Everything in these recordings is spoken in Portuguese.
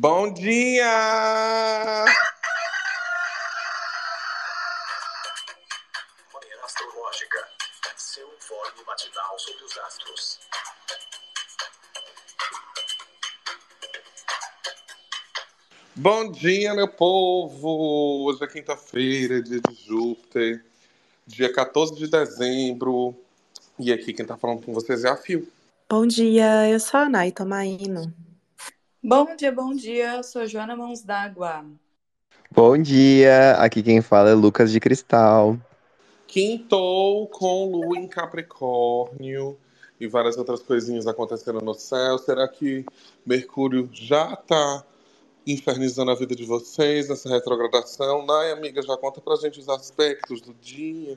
Bom dia! Manhã Astrológica. Seu informe matinal sobre os astros. Bom dia, meu povo! Hoje é quinta-feira, dia de Júpiter, dia 14 de dezembro. E aqui quem tá falando com vocês é a Fio. Bom dia, eu sou a Nay Tomaino. Bom dia, bom dia. Eu sou Joana Mãos d'Água. Bom dia, aqui quem fala é Lucas de Cristal. Quintou com lua em Capricórnio e várias outras coisinhas acontecendo no céu. Será que Mercúrio já tá infernizando a vida de vocês nessa retrogradação? Nay, amiga, já conta pra gente os aspectos do dia.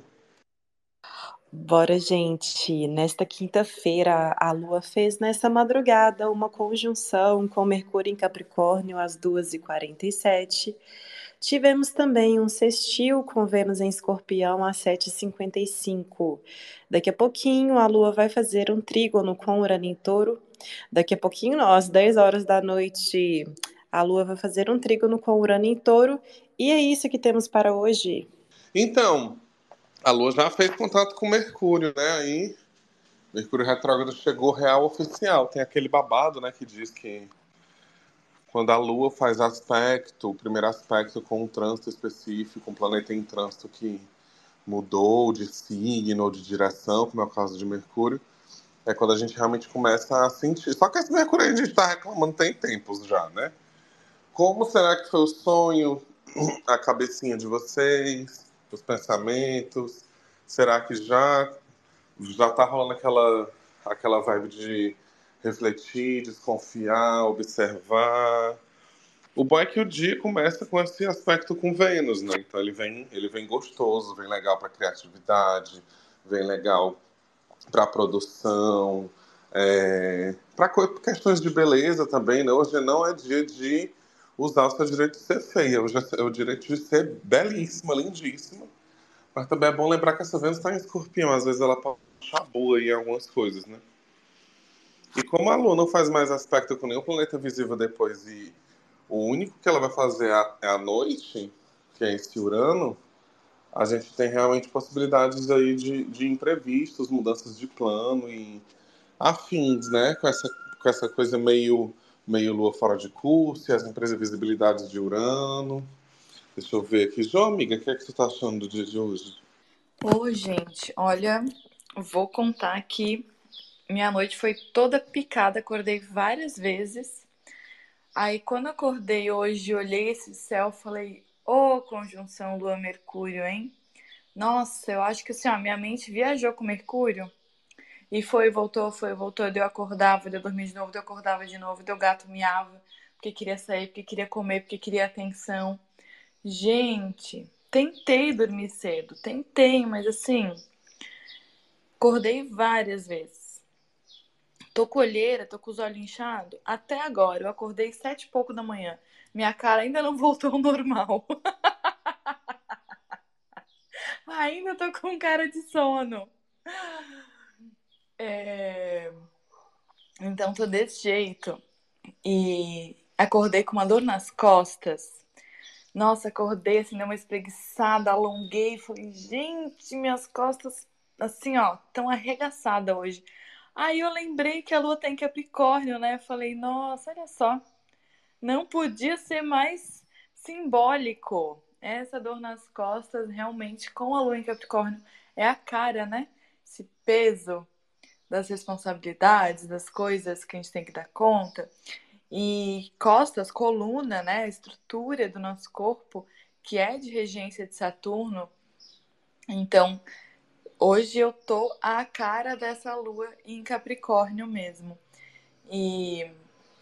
Bora, gente. Nesta quinta-feira, a Lua fez nessa madrugada uma conjunção com Mercúrio em Capricórnio às 2h47. Tivemos também um sextil com Vênus em Escorpião às 7h55. Daqui a pouquinho, a Lua vai fazer um trígono com Urano em Touro. Daqui a pouquinho, às 10 horas da noite, a Lua vai fazer um trígono com Urano em Touro. E é isso que temos para hoje. Então, a Lua já fez contato com Mercúrio, né? Aí, Mercúrio retrógrado chegou real oficial. Tem aquele babado, né, que diz que quando a Lua faz aspecto, o primeiro aspecto com um trânsito específico, um planeta em trânsito que mudou de signo ou de direção, como é o caso de Mercúrio, é quando a gente realmente começa a sentir. Só que esse Mercúrio a gente está reclamando tem tempos já, né? Como será que foi o sonho, a cabecinha de vocês? Os pensamentos? Será que já já tá rolando aquela aquela vibe de refletir, desconfiar, observar? O bom é que o dia começa com esse aspecto com Vênus, né? Então ele vem, ele vem gostoso, vem legal para criatividade, vem legal para produção, é, para questões de beleza também, né? Hoje não é dia de usar o seu direito de ser feia, é o direito de ser belíssima, lindíssima. Mas também é bom lembrar que essa Vênus está em escorpião, às vezes ela pode achar boa em algumas coisas, né? E como a Lua não faz mais aspecto com nenhum planeta visível depois e o único que ela vai fazer é a noite, que é esse Urano, a gente tem realmente possibilidades aí de, de imprevistos, mudanças de plano e afins, né? Com essa, com essa coisa meio meio lua fora de curso, e as imprevisibilidades de Urano. Deixa eu ver aqui. Jô, amiga, o que é que você está achando do dia de hoje? Oi, gente, olha, vou contar que minha noite foi toda picada, acordei várias vezes. Aí, quando acordei hoje, olhei esse céu, falei, ô oh, conjunção Lua-Mercúrio, hein? Nossa, eu acho que assim, ó, minha mente viajou com Mercúrio e foi, voltou, foi, voltou. Deu acordava, deu dormir de novo, deu acordava de novo, deu gato miava, porque queria sair, porque queria comer, porque queria atenção. Gente, tentei dormir cedo, tentei, mas assim, acordei várias vezes. Tô com olheira, tô com os olhos inchados. Até agora, eu acordei sete e pouco da manhã. Minha cara ainda não voltou ao normal. ainda tô com cara de sono. É... Então, tô desse jeito. E acordei com uma dor nas costas. Nossa, acordei assim, dei uma espreguiçada, alonguei. Falei, gente, minhas costas, assim, ó, tão arregaçadas hoje. Aí eu lembrei que a lua tem Capricórnio, né? Falei, nossa, olha só. Não podia ser mais simbólico. Essa dor nas costas, realmente, com a lua em Capricórnio, é a cara, né? Esse peso das responsabilidades, das coisas que a gente tem que dar conta. E costas, coluna, né, a estrutura do nosso corpo, que é de regência de Saturno. Então, hoje eu tô a cara dessa lua em Capricórnio mesmo. E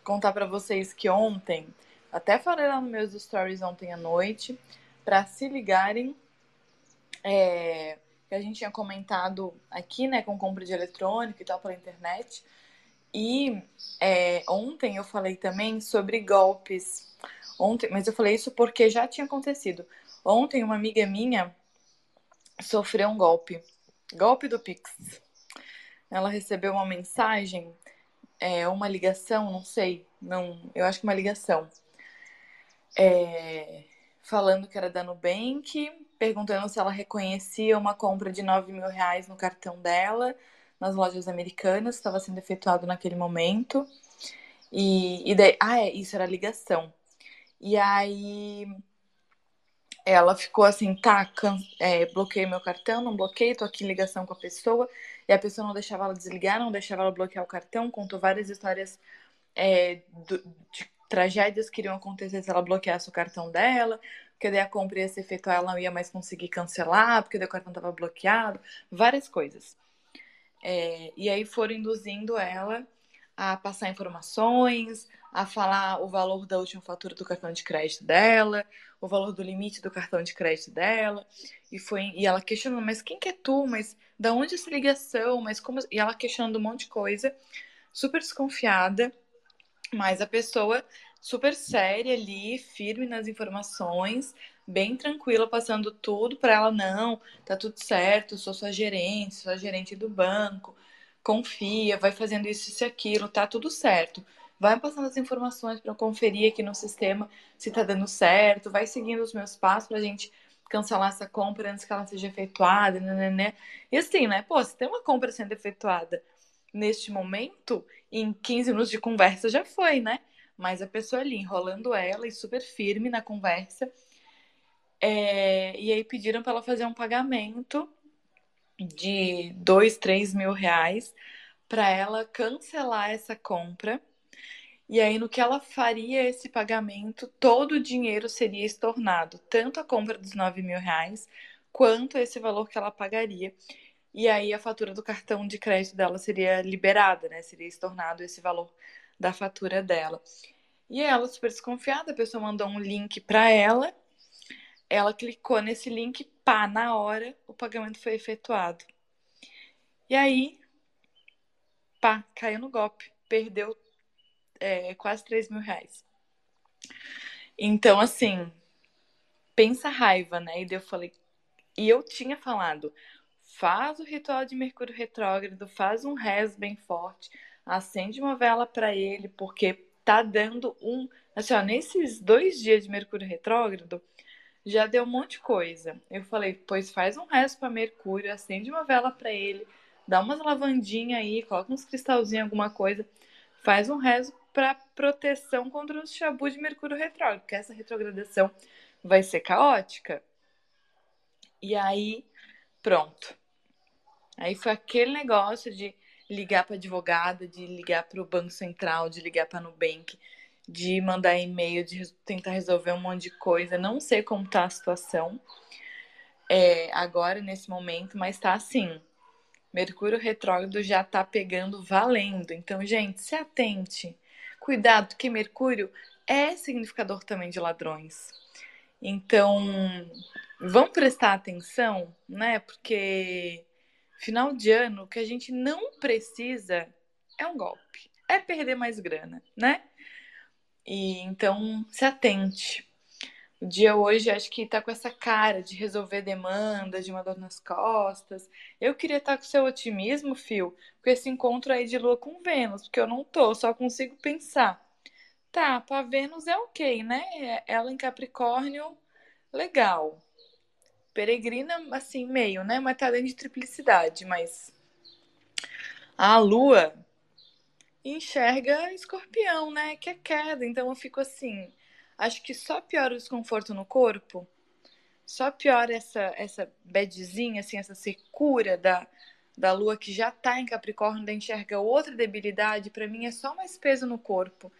contar para vocês que ontem, até falei lá nos meus stories ontem à noite, para se ligarem, é, que a gente tinha comentado aqui, né, com compra de eletrônico e tal pela internet. E é, ontem eu falei também sobre golpes. Ontem, mas eu falei isso porque já tinha acontecido. Ontem uma amiga minha sofreu um golpe, golpe do Pix. Ela recebeu uma mensagem, é, uma ligação, não sei, não, eu acho que uma ligação é, falando que era da Nubank, perguntando se ela reconhecia uma compra de 9 mil reais no cartão dela nas lojas americanas, estava sendo efetuado naquele momento. E, e daí, ah, é, isso era ligação. E aí ela ficou assim, tá, é, bloqueei meu cartão, não bloqueei, tô aqui em ligação com a pessoa, e a pessoa não deixava ela desligar, não deixava ela bloquear o cartão, contou várias histórias é, do, de tragédias que iriam acontecer se ela bloqueasse o cartão dela, porque daí a compra ia ser feita, ela não ia mais conseguir cancelar, porque daí o cartão estava bloqueado, várias coisas. É, e aí foram induzindo ela a passar informações, a falar o valor da última fatura do cartão de crédito dela, o valor do limite do cartão de crédito dela, e foi e ela questionando, mas quem que é tu? Mas da onde essa ligação? Mas como e ela questionando um monte de coisa, super desconfiada, mas a pessoa super séria ali, firme nas informações, bem tranquila, passando tudo para ela, não, tá tudo certo, sou sua gerente, sou a gerente do banco, confia, vai fazendo isso e aquilo, tá tudo certo. Vai passando as informações para eu conferir aqui no sistema se tá dando certo, vai seguindo os meus passos pra gente cancelar essa compra antes que ela seja efetuada, né, né, né. E assim, né, pô, se tem uma compra sendo efetuada neste momento, em 15 minutos de conversa já foi, né? Mas a pessoa ali enrolando ela e super firme na conversa. É, e aí pediram para ela fazer um pagamento de dois, três mil reais para ela cancelar essa compra. E aí, no que ela faria esse pagamento, todo o dinheiro seria estornado, tanto a compra dos 9 mil reais, quanto esse valor que ela pagaria. E aí, a fatura do cartão de crédito dela seria liberada, né? Seria estornado esse valor da fatura dela. E ela, super desconfiada, a pessoa mandou um link para ela, ela clicou nesse link, pá, na hora o pagamento foi efetuado. E aí, pá, caiu no golpe, perdeu é, quase 3 mil reais. Então, assim, pensa raiva, né? E eu falei, e eu tinha falado, faz o ritual de Mercúrio retrógrado, faz um rezo bem forte, acende uma vela para ele, porque tá dando um. Assim, ó, nesses dois dias de Mercúrio retrógrado, já deu um monte de coisa. Eu falei, pois faz um resto para Mercúrio, acende uma vela para ele, dá umas lavandinhas aí, coloca uns cristalzinhos, alguma coisa, faz um rezo para proteção contra os chabu de Mercúrio retrógrado, porque essa retrogradação vai ser caótica. E aí, pronto. Aí foi aquele negócio de ligar para advogada, de ligar para o Banco Central, de ligar para Nubank, de mandar e-mail, de tentar resolver um monte de coisa. Não sei como está a situação é, agora, nesse momento, mas está assim. Mercúrio retrógrado já está pegando valendo. Então, gente, se atente. Cuidado, porque Mercúrio é significador também de ladrões. Então, vamos prestar atenção, né? Porque Final de ano, o que a gente não precisa é um golpe, é perder mais grana, né? E então se atente. O dia hoje acho que tá com essa cara de resolver demanda, de uma dor nas costas. Eu queria estar tá com seu otimismo, Fio, com esse encontro aí de lua com Vênus, porque eu não tô, só consigo pensar. Tá, pra Vênus é ok, né? Ela em Capricórnio, legal peregrina, assim, meio, né? Mas tá dentro de triplicidade, mas a lua enxerga escorpião, né? Que é queda. Então eu fico assim, acho que só piora o desconforto no corpo, só piora essa, essa bedzinha, assim, essa secura da, da lua que já tá em Capricórnio, da enxerga outra debilidade, para mim é só mais peso no corpo.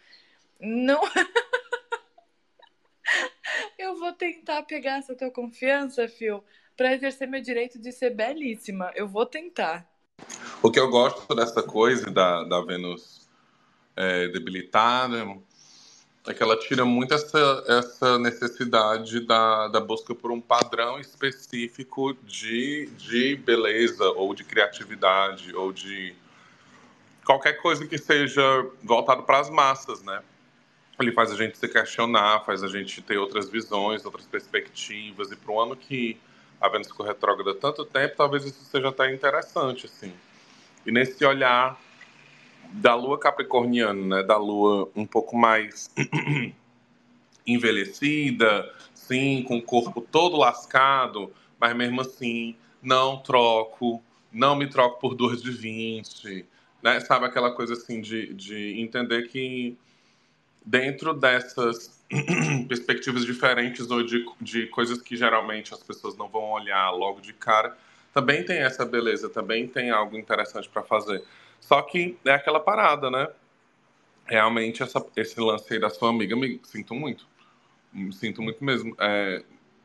Não. Eu vou tentar pegar essa tua confiança, Phil, para exercer meu direito de ser belíssima. Eu vou tentar. O que eu gosto dessa coisa da, da Vênus é, debilitada é que ela tira muito essa, essa necessidade da, da busca por um padrão específico de, de beleza ou de criatividade ou de qualquer coisa que seja voltado para as massas, né? Ele faz a gente se questionar, faz a gente ter outras visões, outras perspectivas. E para um ano que a Vênus ficou retrógrada tanto tempo, talvez isso seja até interessante, assim. E nesse olhar da lua capricorniana, né, da lua um pouco mais envelhecida, sim, com o corpo todo lascado, mas mesmo assim, não troco, não me troco por duas de 20, né? Sabe aquela coisa assim de, de entender que dentro dessas perspectivas diferentes ou de, de coisas que geralmente as pessoas não vão olhar logo de cara, também tem essa beleza, também tem algo interessante para fazer. Só que é aquela parada, né? Realmente essa, esse lance aí da sua amiga, me sinto muito. Me sinto muito mesmo. É,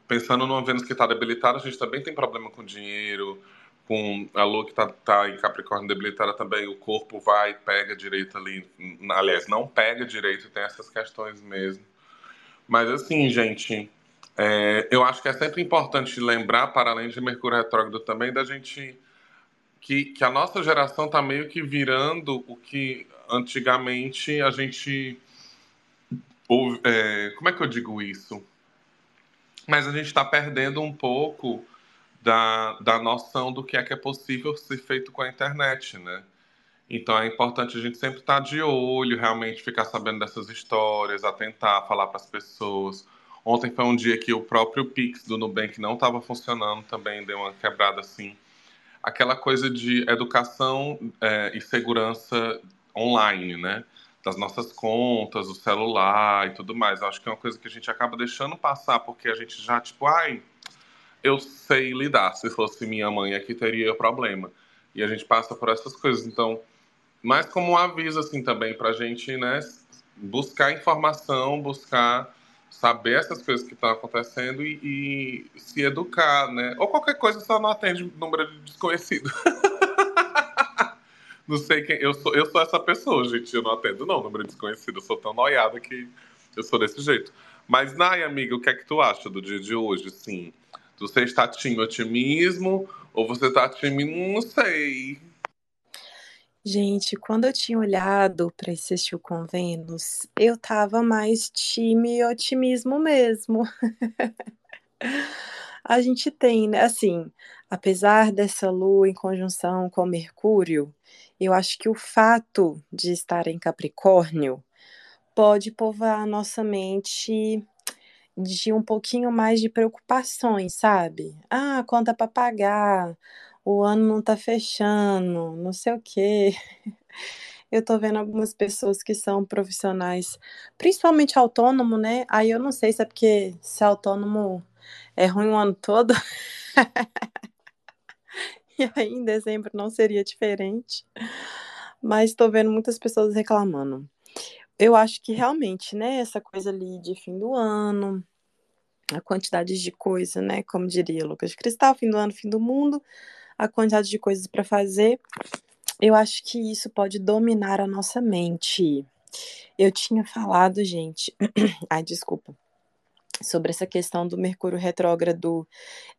pensando numa Vênus que está debilitada, a gente também tem problema com dinheiro, com a lua que está tá em Capricórnio debilitada também, o corpo vai, pega direito ali. Aliás, não pega direito, tem essas questões mesmo. Mas assim, gente, é, eu acho que é sempre importante lembrar, para além de Mercúrio retrógrado também, da gente. Que, que a nossa geração está meio que virando o que antigamente a gente. É, como é que eu digo isso? Mas a gente está perdendo um pouco da, da noção do que é que é possível ser feito com a internet, né? Então é importante a gente sempre estar de olho, realmente ficar sabendo dessas histórias, atentar, falar para as pessoas. Ontem foi um dia que o próprio Pix do Nubank não estava funcionando, também deu uma quebrada assim. Aquela coisa de educação é, e segurança online, né? Das nossas contas, o celular e tudo mais. Eu acho que é uma coisa que a gente acaba deixando passar porque a gente já, tipo, ai, eu sei lidar. Se fosse minha mãe aqui, teria problema. E a gente passa por essas coisas. Então, mais como um aviso, assim, também, para a gente, né, buscar informação, buscar saber essas coisas que estão acontecendo e, e, se educar, né? Ou qualquer coisa só não atende número de desconhecido. não sei quem. Eu sou, eu sou essa pessoa, gente. Eu não atendo, não, número de desconhecido. Eu sou tão noiada que eu sou desse jeito. Mas, Nai, amiga, o que é que tu acha do dia de hoje? Sim. Você está time otimismo ou você está time não sei? Gente, quando eu tinha olhado para esse estilo com Vênus, eu tava mais time otimismo mesmo. A gente tem, né? Assim, apesar dessa lua em conjunção com Mercúrio, eu acho que o fato de estar em Capricórnio pode povoar a nossa mente de um pouquinho mais de preocupações, sabe? Ah, conta para pagar, o ano não tá fechando, não sei o quê. Eu tô vendo algumas pessoas que são profissionais, principalmente autônomo, né? Aí eu não sei se é porque se autônomo é ruim o ano todo. e aí em dezembro não seria diferente. Mas tô vendo muitas pessoas reclamando. Eu acho que realmente, né, essa coisa ali de fim do ano, a quantidade de coisa, né, como diria Lucas de Cristal, fim do ano, fim do mundo, a quantidade de coisas para fazer, eu acho que isso pode dominar a nossa mente. Eu tinha falado, gente, ai, desculpa, sobre essa questão do Mercúrio retrógrado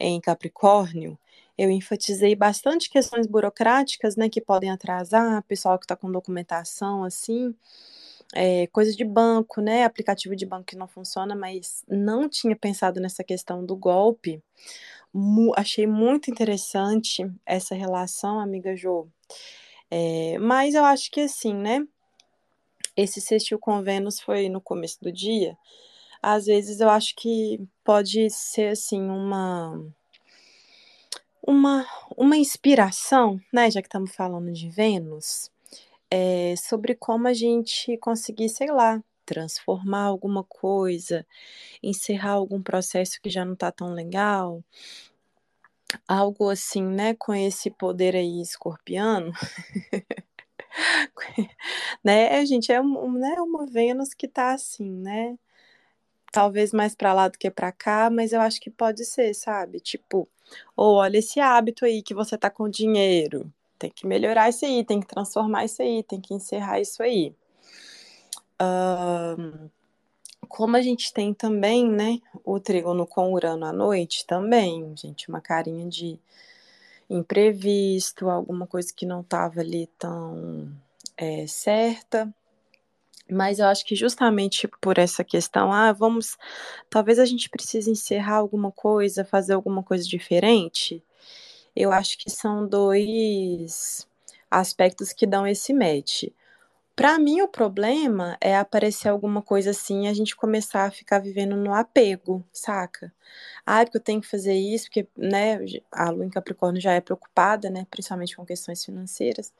em Capricórnio, eu enfatizei bastante questões burocráticas, né, que podem atrasar, pessoal que está com documentação, assim, é, coisas de banco, né? Aplicativo de banco que não funciona, mas não tinha pensado nessa questão do golpe. Mu achei muito interessante essa relação, amiga Jo. É, mas eu acho que assim, né? Esse sextil com Vênus foi no começo do dia. Às vezes eu acho que pode ser assim uma uma uma inspiração, né? Já que estamos falando de Vênus é, sobre como a gente conseguir, sei lá, transformar alguma coisa, encerrar algum processo que já não está tão legal, algo assim, né, com esse poder aí escorpiano. né, gente, é um, né, uma Vênus que tá assim, né? Talvez mais para lá do que para cá, mas eu acho que pode ser, sabe? Tipo, ou olha esse hábito aí que você tá com dinheiro tem que melhorar isso aí, tem que transformar isso aí, tem que encerrar isso aí. Um, como a gente tem também, né, o trígono com Urano à noite, também, gente, uma carinha de imprevisto, alguma coisa que não estava ali tão é, certa. Mas eu acho que justamente por essa questão, ah, vamos, talvez a gente precise encerrar alguma coisa, fazer alguma coisa diferente eu acho que são dois aspectos que dão esse match. Para mim, o problema é aparecer alguma coisa assim e a gente começar a ficar vivendo no apego, saca? Ah, porque eu tenho que fazer isso, porque, né, a lua em Capricórnio já é preocupada, né, principalmente com questões financeiras,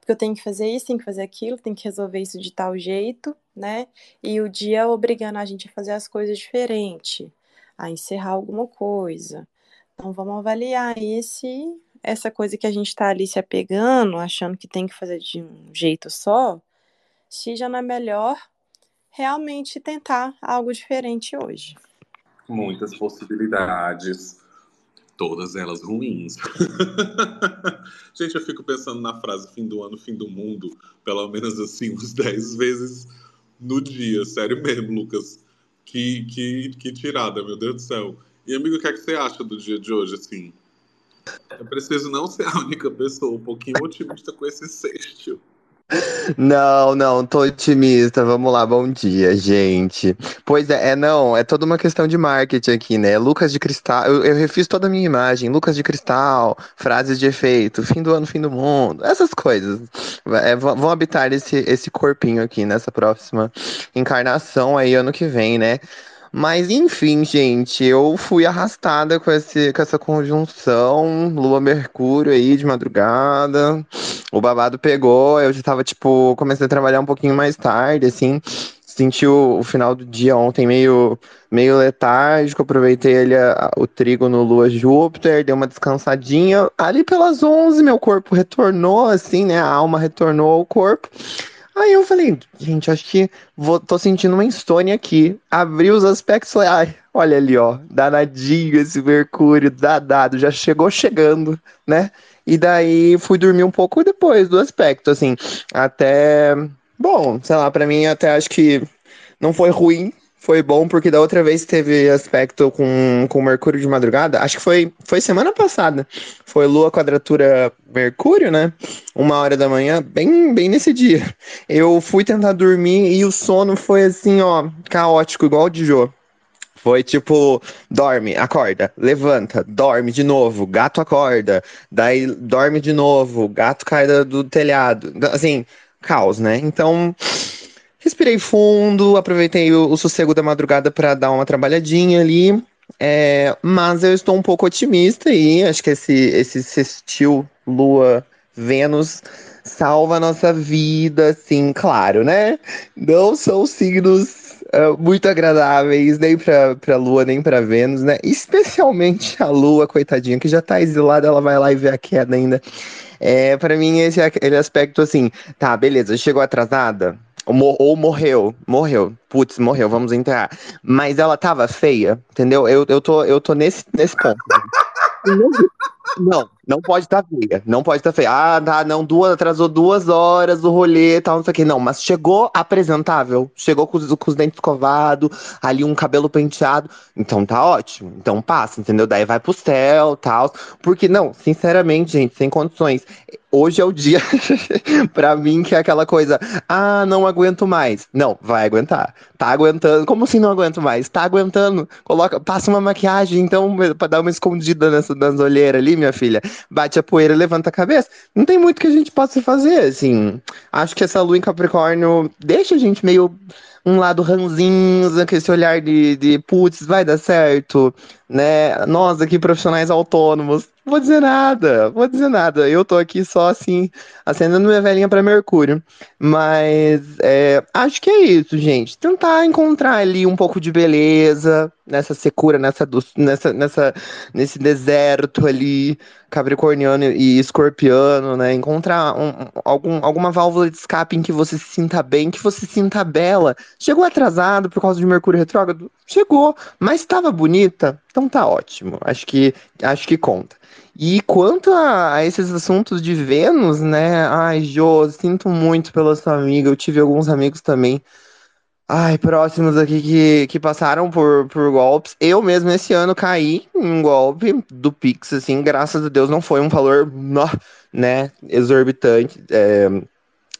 porque eu tenho que fazer isso, tenho que fazer aquilo, tenho que resolver isso de tal jeito, né, e o dia obrigando a gente a fazer as coisas diferente, a encerrar alguma coisa. Então, vamos avaliar esse, essa coisa que a gente está ali se apegando, achando que tem que fazer de um jeito só, se já não é melhor realmente tentar algo diferente hoje. Muitas possibilidades, todas elas ruins. Gente, eu fico pensando na frase fim do ano, fim do mundo, pelo menos assim, uns 10 vezes no dia. Sério mesmo, Lucas. Que, que, que tirada, meu Deus do céu. E, amigo, o que, é que você acha do dia de hoje, assim? Eu preciso não ser a única pessoa um pouquinho otimista com esse sexto. Não, não, tô otimista. Vamos lá, bom dia, gente. Pois é, é não, é toda uma questão de marketing aqui, né? Lucas de Cristal, eu, eu refiz toda a minha imagem. Lucas de Cristal, frases de efeito, fim do ano, fim do mundo, essas coisas. É, vão habitar esse, esse corpinho aqui nessa próxima encarnação aí, ano que vem, né? Mas enfim, gente, eu fui arrastada com, esse, com essa conjunção Lua-Mercúrio aí de madrugada. O babado pegou, eu já tava, tipo, comecei a trabalhar um pouquinho mais tarde, assim. Senti o, o final do dia ontem meio, meio letárgico, aproveitei ali a, o trigo no Lua Júpiter, dei uma descansadinha. Ali pelas 11, meu corpo retornou, assim, né? A alma retornou ao corpo. Aí eu falei, gente, acho que vou, tô sentindo uma insônia aqui. Abri os aspectos, falei, ai, olha ali, ó, danadinho esse Mercúrio, dadado, já chegou chegando, né? E daí fui dormir um pouco depois do aspecto, assim, até, bom, sei lá, para mim até acho que não foi ruim, foi bom porque da outra vez teve aspecto com, com Mercúrio de madrugada, acho que foi, foi semana passada. Foi Lua quadratura Mercúrio, né? Uma hora da manhã, bem, bem nesse dia. Eu fui tentar dormir e o sono foi assim, ó, caótico, igual o de Jô. Foi tipo, dorme, acorda, levanta, dorme de novo, gato acorda, daí dorme de novo, gato cai do telhado. Assim, caos, né? Então, Respirei fundo, aproveitei o, o sossego da madrugada para dar uma trabalhadinha ali. É, mas eu estou um pouco otimista e acho que esse, esse sextil Lua Vênus salva a nossa vida, sim, claro, né? Não são signos uh, muito agradáveis, nem para Lua, nem para Vênus, né? Especialmente a Lua, coitadinha, que já tá exilada, ela vai lá e vê a queda ainda. É, para mim, esse é aquele aspecto assim, tá, beleza, chegou atrasada? Ou morreu, morreu. Putz, morreu, vamos enterrar. Mas ela tava feia, entendeu? Eu, eu, tô, eu tô nesse, nesse ponto. Não, não pode estar tá feia. Não pode estar tá feia. Ah, tá, não, duas, atrasou duas horas do rolê e tal, não sei o que. Não, mas chegou apresentável. Chegou com os, com os dentes escovados, ali um cabelo penteado. Então tá ótimo. Então passa, entendeu? Daí vai pro céu tal. Porque, não, sinceramente, gente, sem condições hoje é o dia para mim que é aquela coisa, ah, não aguento mais. Não, vai aguentar. Tá aguentando. Como assim não aguento mais? Tá aguentando. Coloca, passa uma maquiagem então para dar uma escondida nessa nas olheiras ali, minha filha. Bate a poeira, levanta a cabeça. Não tem muito que a gente possa fazer, assim. Acho que essa lua em Capricórnio deixa a gente meio um lado ranzinho, com esse olhar de, de putz, vai dar certo, né? Nós aqui, profissionais autônomos, vou dizer nada, vou dizer nada. Eu tô aqui só assim, acendendo minha velhinha para Mercúrio. Mas é, acho que é isso, gente. Tentar encontrar ali um pouco de beleza nessa secura, nessa, nessa, nessa, nesse deserto ali, capricorniano e escorpiano, né? Encontrar um, algum, alguma válvula de escape em que você se sinta bem, que você se sinta bela. Chegou atrasado por causa de Mercúrio retrógrado? Chegou, mas estava bonita? Então tá ótimo. Acho que, acho que conta. E quanto a, a, esses assuntos de Vênus, né? Ai, Jô, sinto muito pela sua amiga. Eu tive alguns amigos também. Ai, próximos aqui que, que passaram por, por golpes. Eu mesmo esse ano caí em um golpe do Pix, assim, graças a Deus não foi um valor, né, exorbitante. É,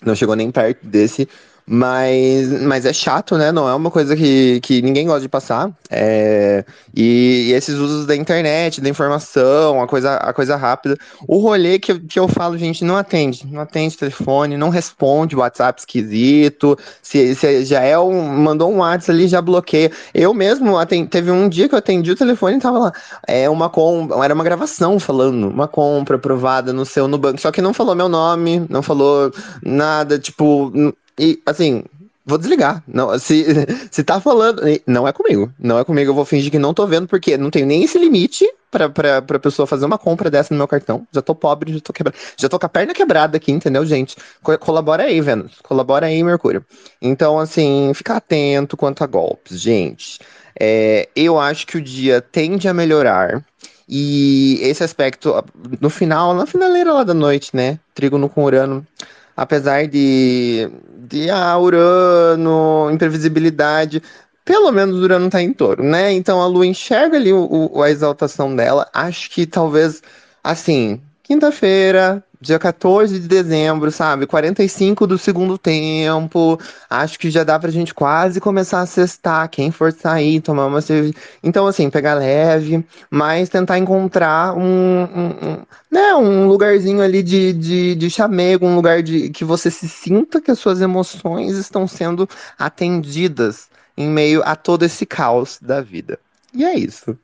não chegou nem perto desse. Mas, mas é chato, né? Não é uma coisa que, que ninguém gosta de passar. É, e, e esses usos da internet, da informação, a coisa, a coisa rápida. O rolê que, que eu falo, gente, não atende. Não atende telefone, não responde WhatsApp esquisito. Se, se já é um. Mandou um WhatsApp ali, já bloqueia. Eu mesmo aten- teve um dia que eu atendi o telefone e tava lá. É uma compra, era uma gravação falando, uma compra aprovada no seu no banco. Só que não falou meu nome, não falou nada, tipo. E assim, vou desligar. Não, se, se tá falando. Não é comigo. Não é comigo, eu vou fingir que não tô vendo, porque não tenho nem esse limite pra, pra, pra pessoa fazer uma compra dessa no meu cartão. Já tô pobre, já tô quebrado. Já tô com a perna quebrada aqui, entendeu, gente? Co- colabora aí, Vênus. Colabora aí, Mercúrio. Então, assim, fica atento quanto a golpes, gente. É, eu acho que o dia tende a melhorar. E esse aspecto, no final, na finaleira lá da noite, né? Trígono com Urano. Apesar de, de ah, Urano, imprevisibilidade, pelo menos Urano tá em touro, né? Então a Lua enxerga ali o, o- a exaltação dela. Acho que talvez, assim, quinta-feira, dia 14 de dezembro, sabe? 45 do segundo tempo. Acho que já dá pra gente quase começar a sextar. Quem for sair, tomar uma cerveja. Então, assim, pegar leve, mas tentar encontrar um, um- um- né, um lugarzinho ali de, de, de chamego, um lugar de que você se sinta que as suas emoções estão sendo atendidas em meio a todo esse caos da vida. E é isso.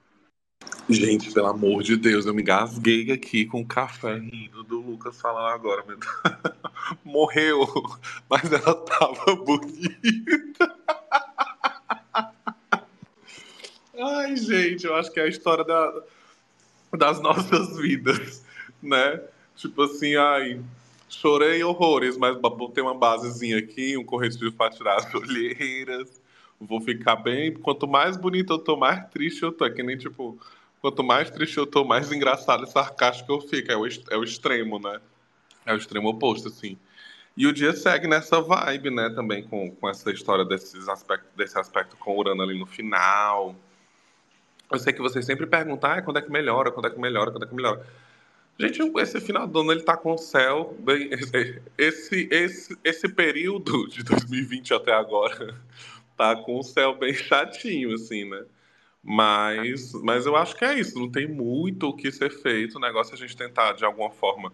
Gente, pelo amor de Deus, eu me gasguei aqui com o café rindo do Lucas falando agora. Morreu, mas ela tava bonita. Ai, gente, eu acho que é a história da- das nossas vidas, né? Tipo assim, ai, chorei horrores, mas botei uma basezinha aqui, um corretivo pra tirar as olheiras. Vou ficar bem. Quanto mais bonito eu tô, mais triste eu tô. É que nem, tipo, quanto mais triste eu tô, mais engraçado e sarcástico eu fico. É o, é o extremo, né? É o extremo oposto, assim. E o dia segue nessa vibe, né? Também com, com essa história desses aspectos, desse aspecto com o Urano ali no final. Eu sei que vocês sempre perguntam, ah, quando é que melhora, quando é que melhora, quando é que melhora. Gente, esse final do ano ele tá com o céu bem. Esse, esse, esse período de 2020 até agora tá com o céu bem chatinho, assim, né? Mas, mas eu acho que é isso, não tem muito o que ser feito. O negócio é a gente tentar, de alguma forma,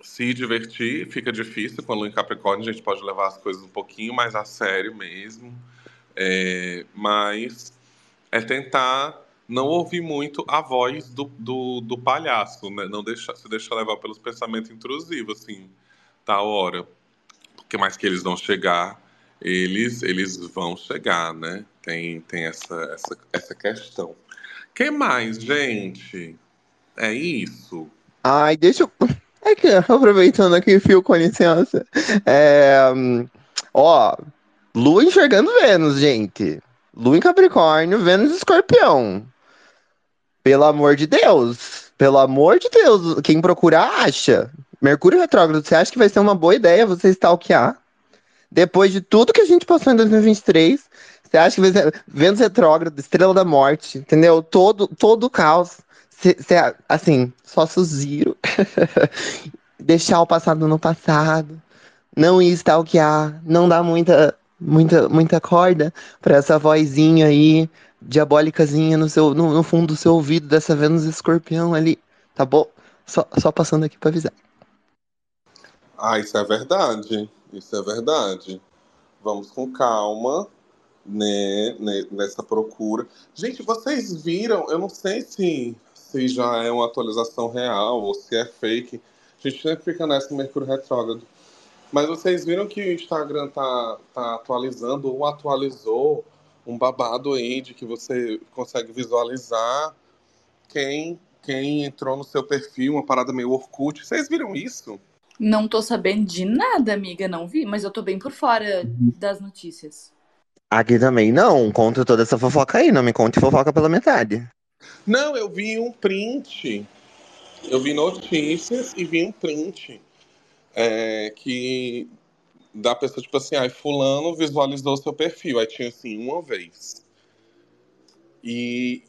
se divertir. Fica difícil com a lua em Capricórnio, a gente pode levar as coisas um pouquinho mais a sério mesmo. É, mas é tentar não ouvir muito a voz do, do, do palhaço, né? Não deixar, se deixar levar pelos pensamentos intrusivos, assim, tal hora. Porque mais que eles não chegar, eles, eles vão chegar, né? Tem, tem essa, essa, essa questão. que mais, gente? É isso? Ai, deixa eu. É que, aproveitando aqui, Fio, com licença. É, ó, Lua enxergando Vênus, gente. Lua em Capricórnio, Vênus Escorpião. Pelo amor de Deus. Pelo amor de Deus. Quem procurar, acha. Mercúrio retrógrado, você acha que vai ser uma boa ideia você stalkear? Depois de tudo que a gente passou em 2023, você acha que Vênus retrógrado, Estrela da Morte, entendeu? Todo, todo o caos. Cê, cê, assim, só suziro. Deixar o passado no passado. Não ir stalkear. Não dar muita, muita, muita corda pra essa vozinha aí, diabólicazinha no, seu, no, no fundo do seu ouvido, dessa Vênus escorpião ali. Tá bom? Só, só passando aqui pra avisar. Ah, isso é verdade. Isso é verdade. Vamos com calma, né, né, nessa procura. Gente, vocês viram? Eu não sei se, se já é uma atualização real ou se é fake. A gente sempre fica nessa no Mercúrio Retrógrado. Mas vocês viram que o Instagram tá, tá atualizando ou atualizou um babado aí de que você consegue visualizar quem, quem entrou no seu perfil, uma parada meio Orkut. Vocês viram isso? Não tô sabendo de nada, amiga, não vi, mas eu tô bem por fora das notícias. Aqui também não. Conta toda essa fofoca aí. Não me conte fofoca pela metade. Não, eu vi um print. Eu vi notícias e vi um print é, que da pessoa, tipo assim, ai, fulano visualizou seu perfil. Aí tinha assim, uma vez. E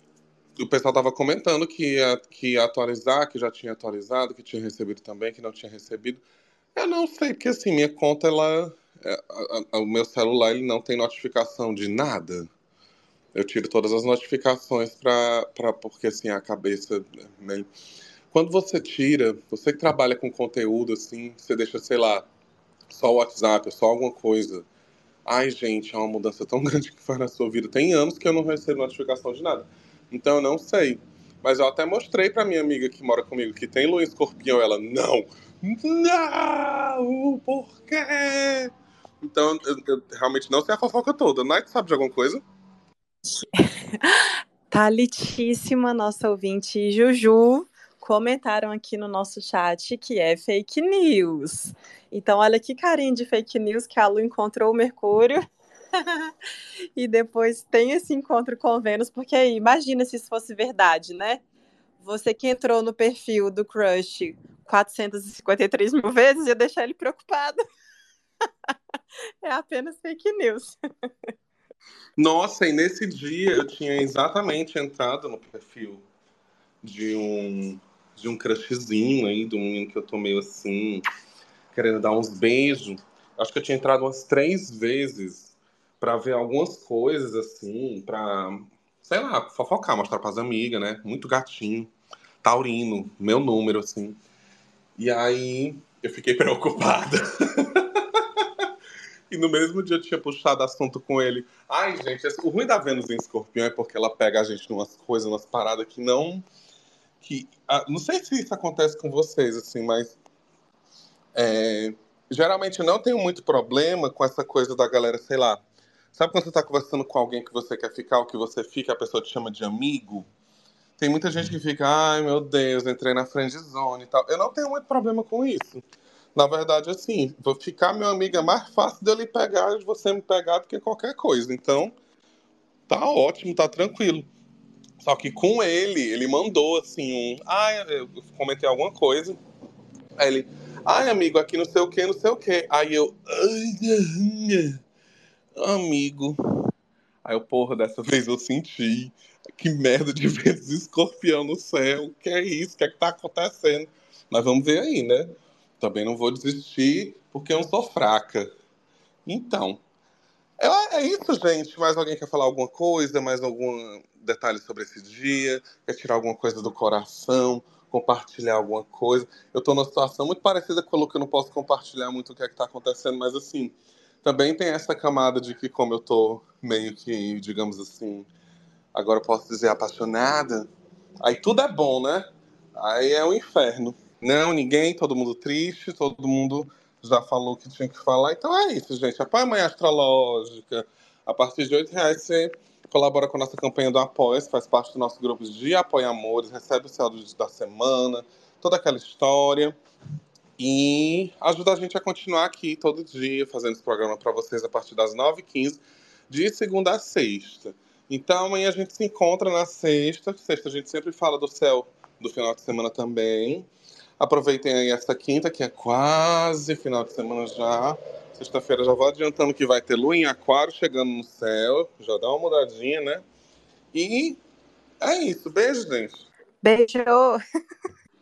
o pessoal tava comentando que ia, que ia atualizar, que já tinha atualizado, que tinha recebido também, que não tinha recebido. Eu não sei, porque assim, minha conta, ela, a- a- o meu celular ele não tem notificação de nada. Eu tiro todas as notificações pra, porque assim a cabeça. né? Quando você tira, você que trabalha com conteúdo assim, você deixa, sei lá, só o WhatsApp, só alguma coisa. Ai, gente, é uma mudança tão grande que faz na sua vida. Tem anos que eu não recebo notificação de nada. Então eu não sei. Mas eu até mostrei pra minha amiga que mora comigo que tem em escorpião. Ela, não! Não! Por quê? Então eu, eu realmente não sei a fofoca toda. Night sabe de alguma coisa? Thalitíssima, nossa ouvinte Juju, comentaram aqui no nosso chat que é fake news. Então, olha que carinho de fake news que a Lu encontrou o Mercúrio. e depois tem esse encontro com Vênus, porque aí, imagina se isso fosse verdade, né? Você que entrou no perfil do crush 453 mil vezes ia deixar ele preocupado. é apenas fake news. Nossa, e nesse dia eu tinha exatamente entrado no perfil de um de um crushzinho aí, um menino que eu tô meio assim, querendo dar uns beijos. Acho que eu tinha entrado umas três vezes pra ver algumas coisas assim, pra, sei lá, fofocar, mostrar pras amigas, né? Muito gatinho, taurino, meu número, assim. E aí eu fiquei preocupada. E no mesmo dia eu tinha puxado assunto com ele. Ai, gente, o ruim da Vênus em escorpião é porque ela pega a gente numas coisas, umas paradas que não. que ah, Não sei se isso acontece com vocês, assim, mas. é, geralmente eu não tenho muito problema com essa coisa da galera, sei lá. Sabe quando você tá conversando com alguém que você quer ficar, ou que você fica, a pessoa te chama de amigo? Tem muita gente que fica, ai meu Deus, entrei na friend zone e tal. Eu não tenho muito problema com isso. Na verdade, assim, vou ficar meu amigo é mais fácil dele pegar de você me pegar do que qualquer coisa. Então, tá ótimo, tá tranquilo. Só que com ele, ele mandou assim um. Ai, eu comentei alguma coisa. Aí ele, ai, amigo, aqui não sei o que, não sei o que. Aí eu. "Ai, Amigo. Aí eu, porra, dessa vez eu senti. Que merda de vezes escorpião no céu. Que é isso? O que é que tá acontecendo? Mas vamos ver aí, né? Também não vou desistir porque eu não sou fraca. Então, é, isso, gente. Mais alguém quer falar alguma coisa? Mais algum detalhe sobre esse dia? Quer tirar alguma coisa do coração? Compartilhar alguma coisa? Eu tô numa situação muito parecida com a que eu não posso compartilhar muito o que é que tá acontecendo, mas assim, também tem essa camada de que como eu tô meio que, digamos assim, agora eu posso dizer apaixonada, aí tudo é bom, né? Aí é o inferno. Não, ninguém, todo mundo triste, todo mundo já falou que tinha que falar. Então é isso, gente. Apoia a Manhã Astrológica. A partir de R$ reais você colabora com a nossa campanha do Apoia, faz parte do nosso grupo de Apoia Amores, recebe o saldo da semana, toda aquela história. E ajuda a gente a continuar aqui todo dia, fazendo esse programa para vocês a partir das 9h15, de segunda a sexta. Então amanhã a gente se encontra na sexta. Sexta a gente sempre fala do céu do final de semana também. Aproveitem aí essa quinta, que é quase final de semana já. Sexta-feira já vou adiantando que vai ter lua em aquário chegando no céu. Já dá uma mudadinha, né? E é isso. Beijo, gente. Beijo!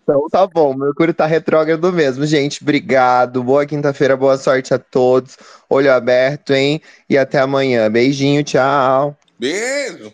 Então tá bom, Mercúrio tá retrógrado mesmo, gente. Obrigado. Boa quinta-feira, boa sorte a todos. Olho aberto, hein? E até amanhã. Beijinho, tchau. Beijo!